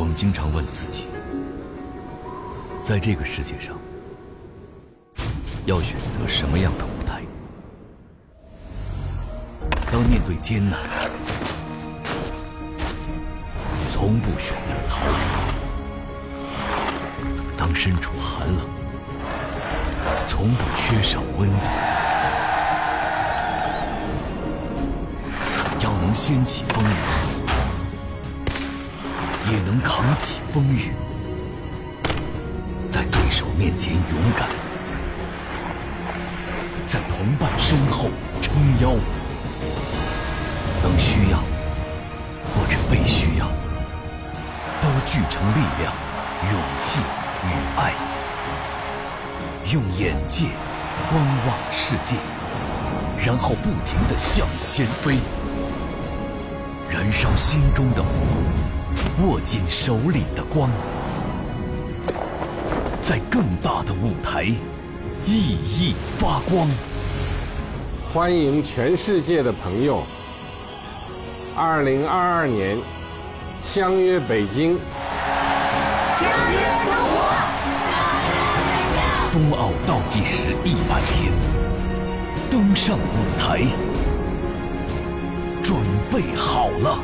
我们经常问自己，在这个世界上，要选择什么样的舞台？当面对艰难，从不选择逃避；当身处寒冷，从不缺少温度。要能掀起风雨，也能扛起风雨，在对手面前勇敢，在同伴身后撑腰。当需要或者被需要，都聚成力量、勇气与爱，用眼界观望世界，然后不停地向前飞。燃烧心中的火，握紧手里的光，在更大的舞台熠熠发光。欢迎全世界的朋友，二零二二年相约北京，相约中国，冬奥倒计时一百天，登上舞台。准备好了。